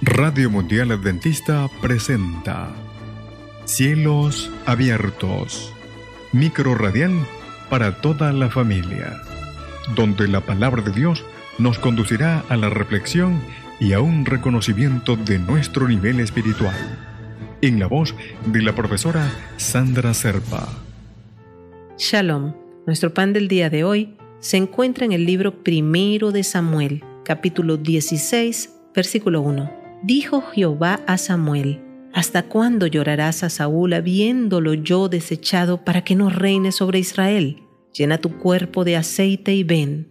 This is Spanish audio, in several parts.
Radio Mundial Adventista presenta Cielos Abiertos, micro radial para toda la familia, donde la palabra de Dios nos conducirá a la reflexión y a un reconocimiento de nuestro nivel espiritual. En la voz de la profesora Sandra Serpa. Shalom. Nuestro pan del día de hoy se encuentra en el libro primero de Samuel, capítulo 16, versículo 1. Dijo Jehová a Samuel, ¿Hasta cuándo llorarás a Saúl habiéndolo yo desechado para que no reine sobre Israel? Llena tu cuerpo de aceite y ven.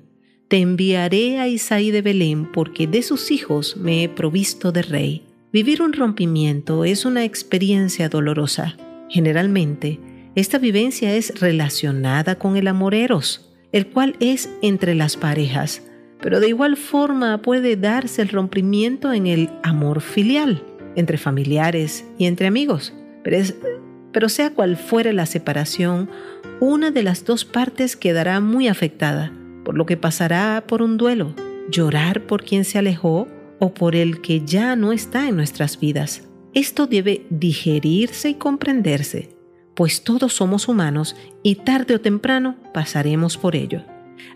Te enviaré a Isaí de Belén porque de sus hijos me he provisto de rey. Vivir un rompimiento es una experiencia dolorosa. Generalmente, esta vivencia es relacionada con el amor eros, el cual es entre las parejas, pero de igual forma puede darse el rompimiento en el amor filial, entre familiares y entre amigos. Pero, sea cual fuere la separación, una de las dos partes quedará muy afectada, por lo que pasará por un duelo, llorar por quien se alejó o por el que ya no está en nuestras vidas. Esto debe digerirse y comprenderse, pues todos somos humanos y tarde o temprano pasaremos por ello.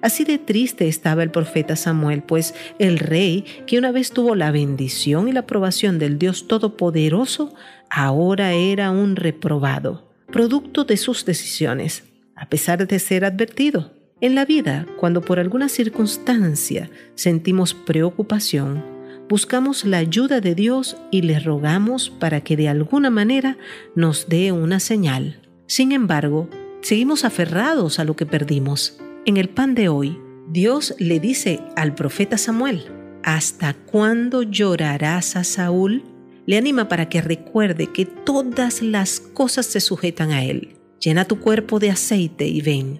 Así de triste estaba el profeta Samuel, pues el rey, que una vez tuvo la bendición y la aprobación del Dios Todopoderoso, ahora era un reprobado, producto de sus decisiones, a pesar de ser advertido. En la vida, cuando por alguna circunstancia sentimos preocupación, buscamos la ayuda de Dios y le rogamos para que de alguna manera nos dé una señal. Sin embargo, seguimos aferrados a lo que perdimos en el pan de hoy, Dios le dice al profeta Samuel, ¿hasta cuándo llorarás a Saúl? Le anima para que recuerde que todas las cosas se sujetan a él. Llena tu cuerpo de aceite y ven.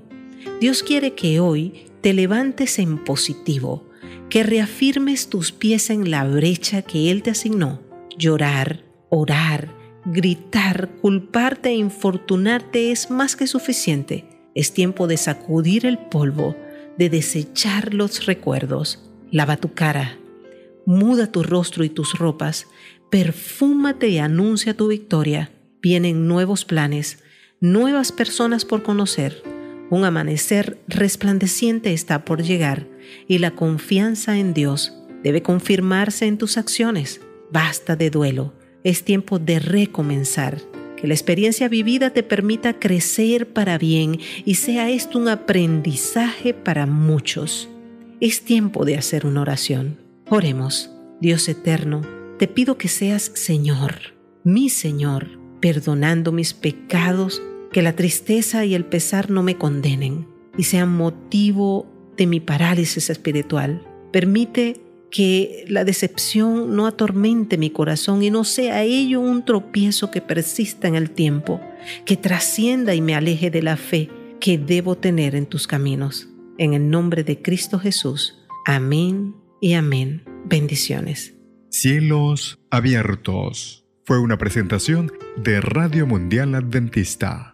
Dios quiere que hoy te levantes en positivo, que reafirmes tus pies en la brecha que Él te asignó. Llorar, orar, gritar, culparte e infortunarte es más que suficiente es tiempo de sacudir el polvo, de desechar los recuerdos. Lava tu cara, muda tu rostro y tus ropas, perfúmate y anuncia tu victoria. Vienen nuevos planes, nuevas personas por conocer. Un amanecer resplandeciente está por llegar y la confianza en Dios debe confirmarse en tus acciones. Basta de duelo, es tiempo de recomenzar que la experiencia vivida te permita crecer para bien y sea esto un aprendizaje para muchos. Es tiempo de hacer una oración. Oremos, Dios eterno, te pido que seas Señor, mi Señor, perdonando mis pecados, que la tristeza y el pesar no me condenen y sean motivo de mi parálisis espiritual. Permite que la decepción no atormente mi corazón y no sea ello un tropiezo que persista en el tiempo, que trascienda y me aleje de la fe que debo tener en tus caminos. En el nombre de Cristo Jesús. Amén y amén. Bendiciones. Cielos abiertos. Fue una presentación de Radio Mundial Adventista